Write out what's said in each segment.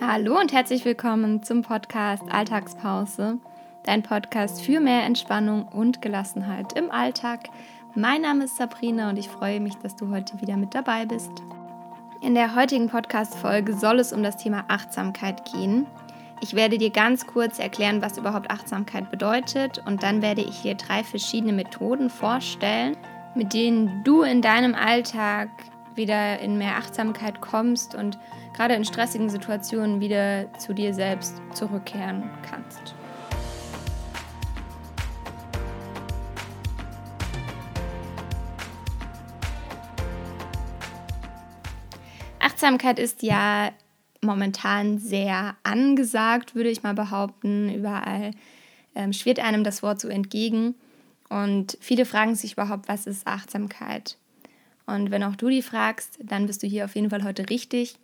Hallo und herzlich willkommen zum Podcast Alltagspause, dein Podcast für mehr Entspannung und Gelassenheit im Alltag. Mein Name ist Sabrina und ich freue mich, dass du heute wieder mit dabei bist. In der heutigen Podcast-Folge soll es um das Thema Achtsamkeit gehen. Ich werde dir ganz kurz erklären, was überhaupt Achtsamkeit bedeutet und dann werde ich dir drei verschiedene Methoden vorstellen, mit denen du in deinem Alltag wieder in mehr Achtsamkeit kommst und gerade in stressigen Situationen wieder zu dir selbst zurückkehren kannst. Achtsamkeit ist ja momentan sehr angesagt, würde ich mal behaupten. Überall ähm, schwirrt einem das Wort so entgegen. Und viele fragen sich überhaupt, was ist Achtsamkeit? Und wenn auch du die fragst, dann bist du hier auf jeden Fall heute richtig.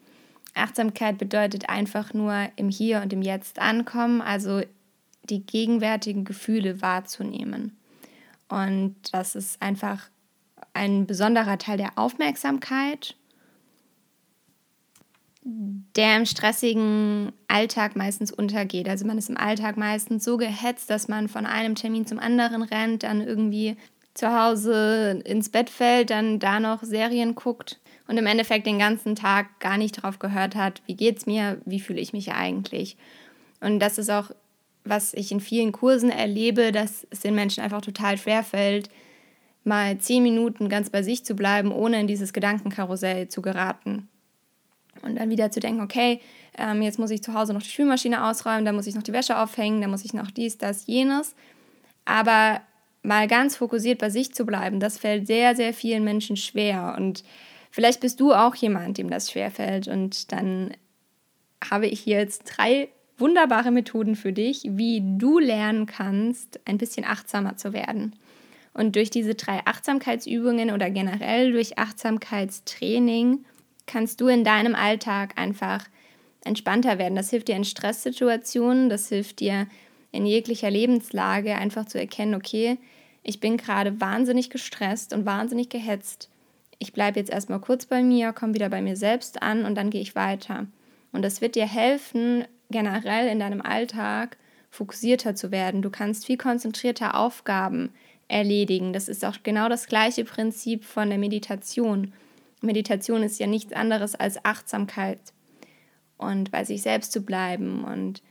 Achtsamkeit bedeutet einfach nur im Hier und im Jetzt ankommen, also die gegenwärtigen Gefühle wahrzunehmen. Und das ist einfach ein besonderer Teil der Aufmerksamkeit, der im stressigen Alltag meistens untergeht. Also man ist im Alltag meistens so gehetzt, dass man von einem Termin zum anderen rennt, dann irgendwie zu Hause ins Bett fällt, dann da noch Serien guckt und im Endeffekt den ganzen Tag gar nicht drauf gehört hat, wie geht's mir, wie fühle ich mich eigentlich. Und das ist auch, was ich in vielen Kursen erlebe, dass es den Menschen einfach total schwer fällt, mal zehn Minuten ganz bei sich zu bleiben, ohne in dieses Gedankenkarussell zu geraten. Und dann wieder zu denken, okay, ähm, jetzt muss ich zu Hause noch die Spülmaschine ausräumen, dann muss ich noch die Wäsche aufhängen, dann muss ich noch dies, das, jenes. Aber mal ganz fokussiert bei sich zu bleiben, das fällt sehr, sehr vielen Menschen schwer. Und Vielleicht bist du auch jemand, dem das schwerfällt. Und dann habe ich hier jetzt drei wunderbare Methoden für dich, wie du lernen kannst, ein bisschen achtsamer zu werden. Und durch diese drei Achtsamkeitsübungen oder generell durch Achtsamkeitstraining kannst du in deinem Alltag einfach entspannter werden. Das hilft dir in Stresssituationen, das hilft dir in jeglicher Lebenslage einfach zu erkennen, okay, ich bin gerade wahnsinnig gestresst und wahnsinnig gehetzt ich bleibe jetzt erstmal kurz bei mir, komme wieder bei mir selbst an und dann gehe ich weiter. Und das wird dir helfen, generell in deinem Alltag fokussierter zu werden. Du kannst viel konzentrierter Aufgaben erledigen. Das ist auch genau das gleiche Prinzip von der Meditation. Meditation ist ja nichts anderes als Achtsamkeit und bei sich selbst zu bleiben und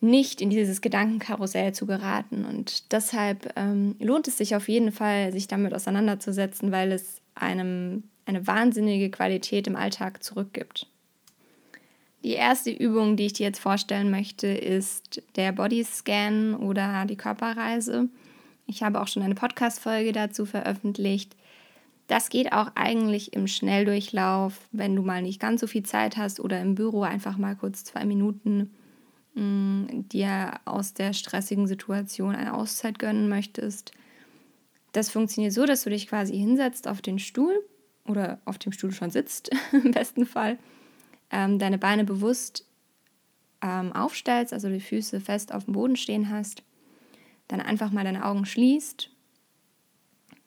nicht in dieses Gedankenkarussell zu geraten. Und deshalb ähm, lohnt es sich auf jeden Fall, sich damit auseinanderzusetzen, weil es einem eine wahnsinnige Qualität im Alltag zurückgibt. Die erste Übung, die ich dir jetzt vorstellen möchte, ist der Bodyscan oder die Körperreise. Ich habe auch schon eine Podcast-Folge dazu veröffentlicht. Das geht auch eigentlich im Schnelldurchlauf, wenn du mal nicht ganz so viel Zeit hast oder im Büro einfach mal kurz zwei Minuten mm, dir aus der stressigen Situation eine Auszeit gönnen möchtest. Das funktioniert so, dass du dich quasi hinsetzt auf den Stuhl oder auf dem Stuhl schon sitzt, im besten Fall, ähm, deine Beine bewusst ähm, aufstellst, also die Füße fest auf dem Boden stehen hast, dann einfach mal deine Augen schließt,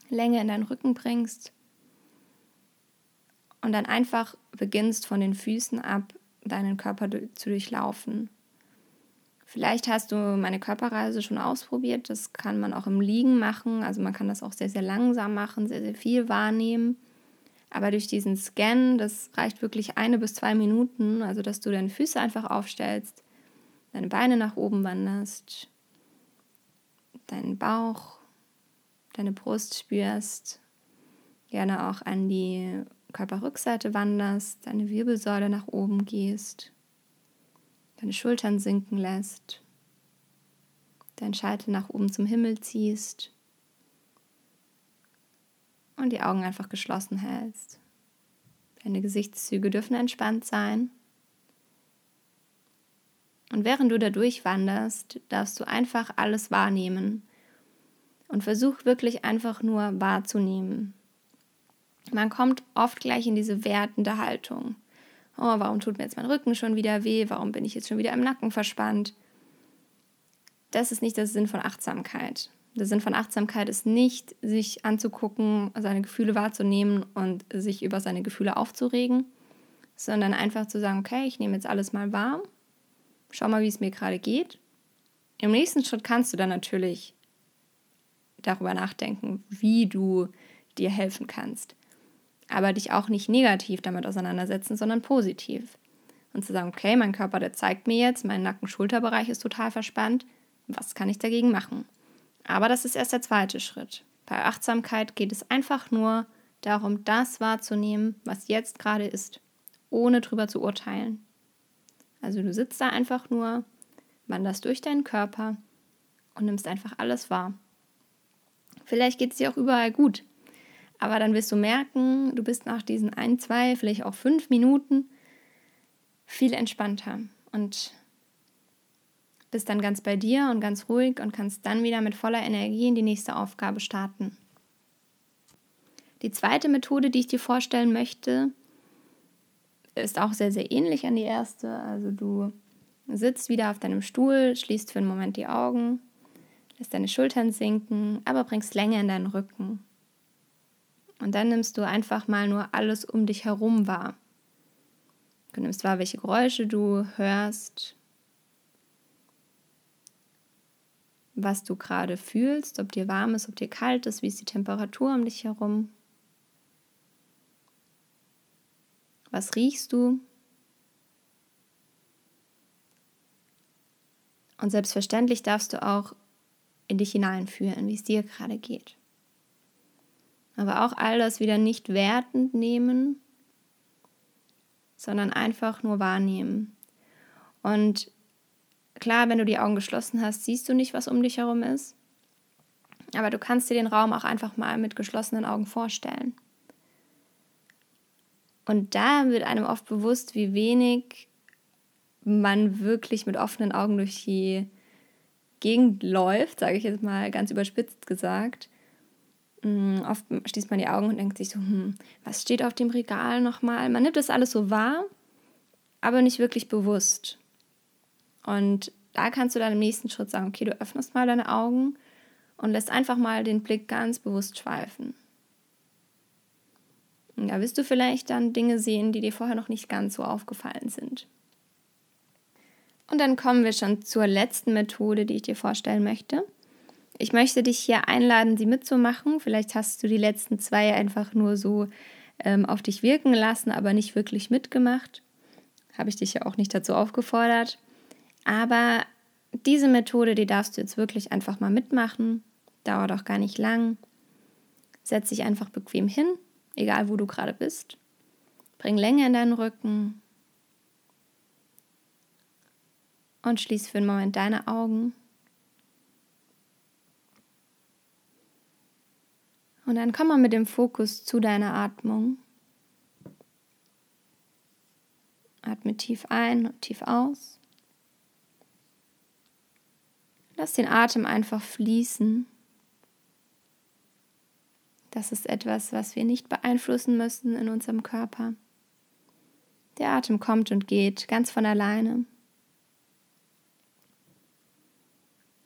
Länge in deinen Rücken bringst und dann einfach beginnst von den Füßen ab deinen Körper zu durchlaufen. Vielleicht hast du meine Körperreise schon ausprobiert. Das kann man auch im Liegen machen. Also man kann das auch sehr, sehr langsam machen, sehr, sehr viel wahrnehmen. Aber durch diesen Scan, das reicht wirklich eine bis zwei Minuten, also dass du deine Füße einfach aufstellst, deine Beine nach oben wanderst, deinen Bauch, deine Brust spürst, gerne auch an die Körperrückseite wanderst, deine Wirbelsäule nach oben gehst deine Schultern sinken lässt, dein Scheitel nach oben zum Himmel ziehst und die Augen einfach geschlossen hältst. Deine Gesichtszüge dürfen entspannt sein. Und während du da durchwanderst, darfst du einfach alles wahrnehmen und versuch wirklich einfach nur wahrzunehmen. Man kommt oft gleich in diese wertende Haltung oh, warum tut mir jetzt mein Rücken schon wieder weh, warum bin ich jetzt schon wieder im Nacken verspannt. Das ist nicht der Sinn von Achtsamkeit. Der Sinn von Achtsamkeit ist nicht, sich anzugucken, seine Gefühle wahrzunehmen und sich über seine Gefühle aufzuregen, sondern einfach zu sagen, okay, ich nehme jetzt alles mal wahr, schau mal, wie es mir gerade geht. Im nächsten Schritt kannst du dann natürlich darüber nachdenken, wie du dir helfen kannst. Aber dich auch nicht negativ damit auseinandersetzen, sondern positiv. Und zu sagen, okay, mein Körper, der zeigt mir jetzt, mein Nacken-Schulterbereich ist total verspannt. Was kann ich dagegen machen? Aber das ist erst der zweite Schritt. Bei Achtsamkeit geht es einfach nur darum, das wahrzunehmen, was jetzt gerade ist, ohne drüber zu urteilen. Also du sitzt da einfach nur, wanderst durch deinen Körper und nimmst einfach alles wahr. Vielleicht geht es dir auch überall gut, aber dann wirst du merken, du bist nach diesen ein, zwei, vielleicht auch fünf Minuten viel entspannter und bist dann ganz bei dir und ganz ruhig und kannst dann wieder mit voller Energie in die nächste Aufgabe starten. Die zweite Methode, die ich dir vorstellen möchte, ist auch sehr, sehr ähnlich an die erste. Also du sitzt wieder auf deinem Stuhl, schließt für einen Moment die Augen, lässt deine Schultern sinken, aber bringst Länge in deinen Rücken. Und dann nimmst du einfach mal nur alles um dich herum wahr. Du nimmst wahr, welche Geräusche du hörst, was du gerade fühlst, ob dir warm ist, ob dir kalt ist, wie ist die Temperatur um dich herum. Was riechst du? Und selbstverständlich darfst du auch in dich hineinfühlen, wie es dir gerade geht. Aber auch all das wieder nicht wertend nehmen, sondern einfach nur wahrnehmen. Und klar, wenn du die Augen geschlossen hast, siehst du nicht, was um dich herum ist. Aber du kannst dir den Raum auch einfach mal mit geschlossenen Augen vorstellen. Und da wird einem oft bewusst, wie wenig man wirklich mit offenen Augen durch die Gegend läuft, sage ich jetzt mal ganz überspitzt gesagt. Mm, oft schließt man die Augen und denkt sich so, hm, was steht auf dem Regal nochmal? Man nimmt das alles so wahr, aber nicht wirklich bewusst. Und da kannst du dann im nächsten Schritt sagen, okay, du öffnest mal deine Augen und lässt einfach mal den Blick ganz bewusst schweifen. Und da wirst du vielleicht dann Dinge sehen, die dir vorher noch nicht ganz so aufgefallen sind. Und dann kommen wir schon zur letzten Methode, die ich dir vorstellen möchte. Ich möchte dich hier einladen, sie mitzumachen. Vielleicht hast du die letzten zwei einfach nur so ähm, auf dich wirken lassen, aber nicht wirklich mitgemacht. Habe ich dich ja auch nicht dazu aufgefordert. Aber diese Methode, die darfst du jetzt wirklich einfach mal mitmachen. Dauert auch gar nicht lang. Setz dich einfach bequem hin, egal wo du gerade bist. Bring Länge in deinen Rücken. Und schließ für einen Moment deine Augen. Und dann komm mal mit dem Fokus zu deiner Atmung. Atme tief ein und tief aus. Lass den Atem einfach fließen. Das ist etwas, was wir nicht beeinflussen müssen in unserem Körper. Der Atem kommt und geht ganz von alleine.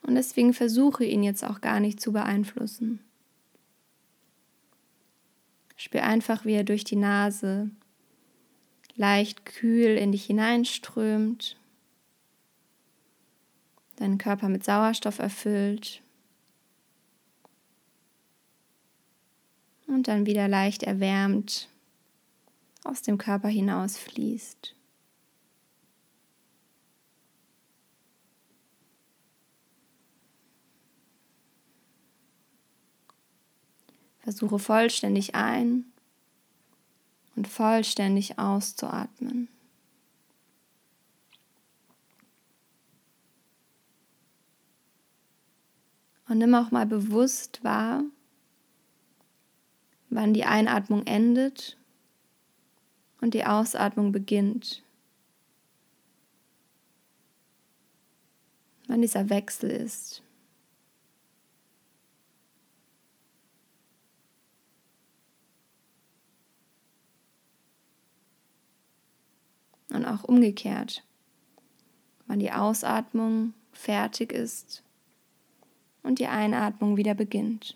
Und deswegen versuche ihn jetzt auch gar nicht zu beeinflussen. Spür einfach, wie er durch die Nase leicht kühl in dich hineinströmt, deinen Körper mit Sauerstoff erfüllt und dann wieder leicht erwärmt aus dem Körper hinaus Versuche vollständig ein und vollständig auszuatmen. Und nimm auch mal bewusst wahr, wann die Einatmung endet und die Ausatmung beginnt. Wann dieser Wechsel ist. und auch umgekehrt. Wann die Ausatmung fertig ist und die Einatmung wieder beginnt.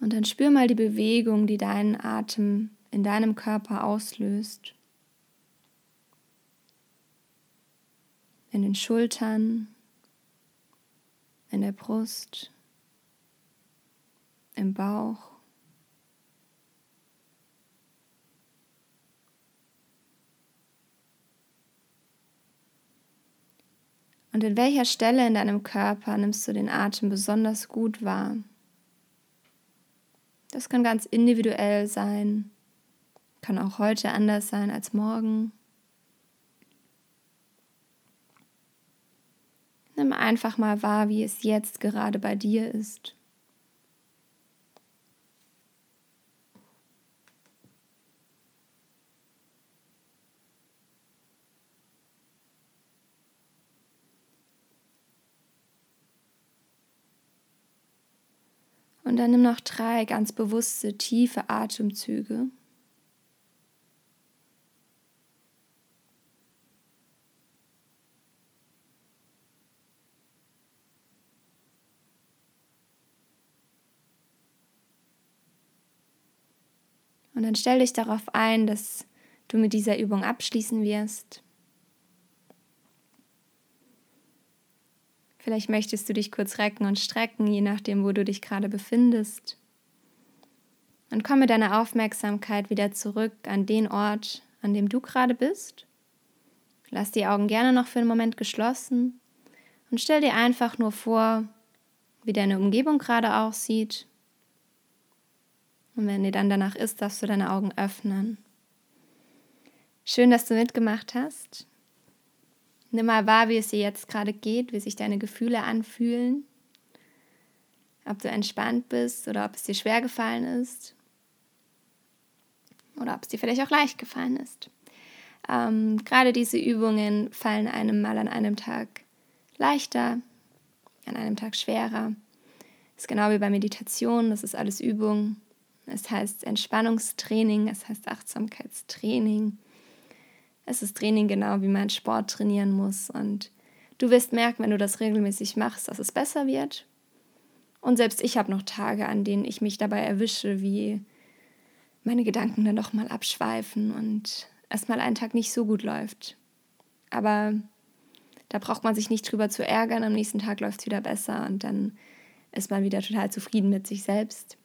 Und dann spür mal die Bewegung, die deinen Atem in deinem Körper auslöst. In den Schultern, in der Brust, im Bauch. Und in welcher Stelle in deinem Körper nimmst du den Atem besonders gut wahr? Das kann ganz individuell sein, kann auch heute anders sein als morgen. Nimm einfach mal wahr, wie es jetzt gerade bei dir ist. Und dann nimm noch drei ganz bewusste, tiefe Atemzüge. Und dann stell dich darauf ein, dass du mit dieser Übung abschließen wirst. Vielleicht möchtest du dich kurz recken und strecken, je nachdem, wo du dich gerade befindest. Und komm mit deiner Aufmerksamkeit wieder zurück an den Ort, an dem du gerade bist. Lass die Augen gerne noch für einen Moment geschlossen und stell dir einfach nur vor, wie deine Umgebung gerade aussieht. Und wenn dir dann danach ist, darfst du deine Augen öffnen. Schön, dass du mitgemacht hast. Nimm mal wahr, wie es dir jetzt gerade geht, wie sich deine Gefühle anfühlen. Ob du entspannt bist oder ob es dir schwer gefallen ist. Oder ob es dir vielleicht auch leicht gefallen ist. Ähm, gerade diese Übungen fallen einem mal an einem Tag leichter, an einem Tag schwerer. Das ist genau wie bei Meditation, das ist alles Übung. Es heißt Entspannungstraining, es heißt Achtsamkeitstraining. Es ist Training genau, wie man Sport trainieren muss. Und du wirst merken, wenn du das regelmäßig machst, dass es besser wird. Und selbst ich habe noch Tage, an denen ich mich dabei erwische, wie meine Gedanken dann doch mal abschweifen und es mal einen Tag nicht so gut läuft. Aber da braucht man sich nicht drüber zu ärgern. Am nächsten Tag läuft es wieder besser und dann ist man wieder total zufrieden mit sich selbst.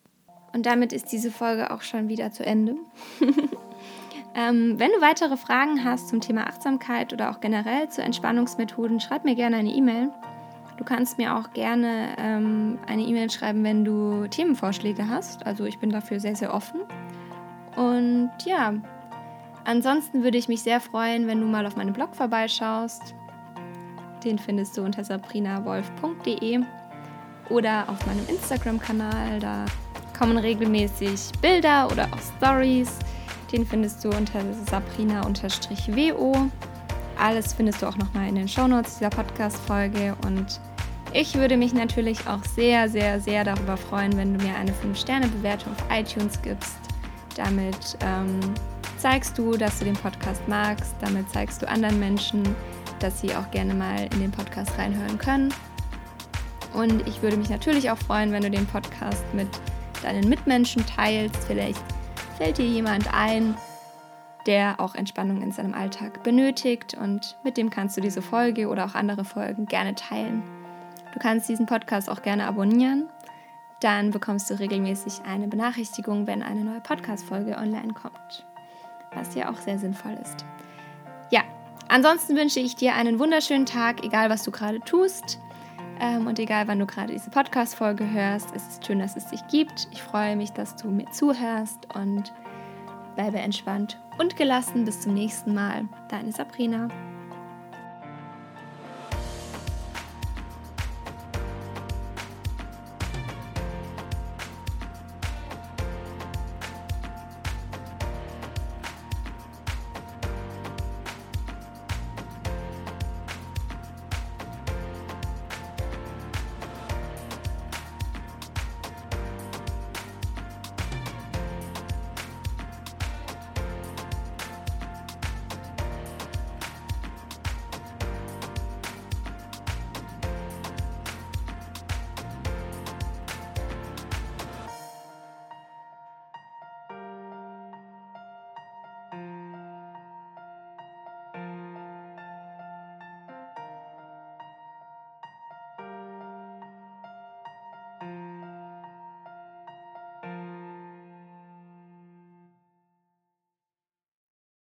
Und damit ist diese Folge auch schon wieder zu Ende. Ähm, wenn du weitere Fragen hast zum Thema Achtsamkeit oder auch generell zu Entspannungsmethoden, schreib mir gerne eine E-Mail. Du kannst mir auch gerne ähm, eine E-Mail schreiben, wenn du Themenvorschläge hast. Also ich bin dafür sehr, sehr offen. Und ja, ansonsten würde ich mich sehr freuen, wenn du mal auf meinem Blog vorbeischaust. Den findest du unter sabrinawolf.de oder auf meinem Instagram-Kanal. Da kommen regelmäßig Bilder oder auch Stories den findest du unter sabrina-wo. Alles findest du auch nochmal in den Shownotes dieser Podcast-Folge. Und ich würde mich natürlich auch sehr, sehr, sehr darüber freuen, wenn du mir eine 5-Sterne-Bewertung auf iTunes gibst. Damit ähm, zeigst du, dass du den Podcast magst. Damit zeigst du anderen Menschen, dass sie auch gerne mal in den Podcast reinhören können. Und ich würde mich natürlich auch freuen, wenn du den Podcast mit deinen Mitmenschen teilst. Vielleicht fällt dir jemand ein, der auch Entspannung in seinem Alltag benötigt und mit dem kannst du diese Folge oder auch andere Folgen gerne teilen. Du kannst diesen Podcast auch gerne abonnieren, dann bekommst du regelmäßig eine Benachrichtigung, wenn eine neue Podcast-Folge online kommt, was ja auch sehr sinnvoll ist. Ja, ansonsten wünsche ich dir einen wunderschönen Tag, egal was du gerade tust. Ähm, und egal, wann du gerade diese Podcast-Folge hörst, es ist schön, dass es dich gibt. Ich freue mich, dass du mir zuhörst und bleibe entspannt und gelassen. Bis zum nächsten Mal. Deine Sabrina.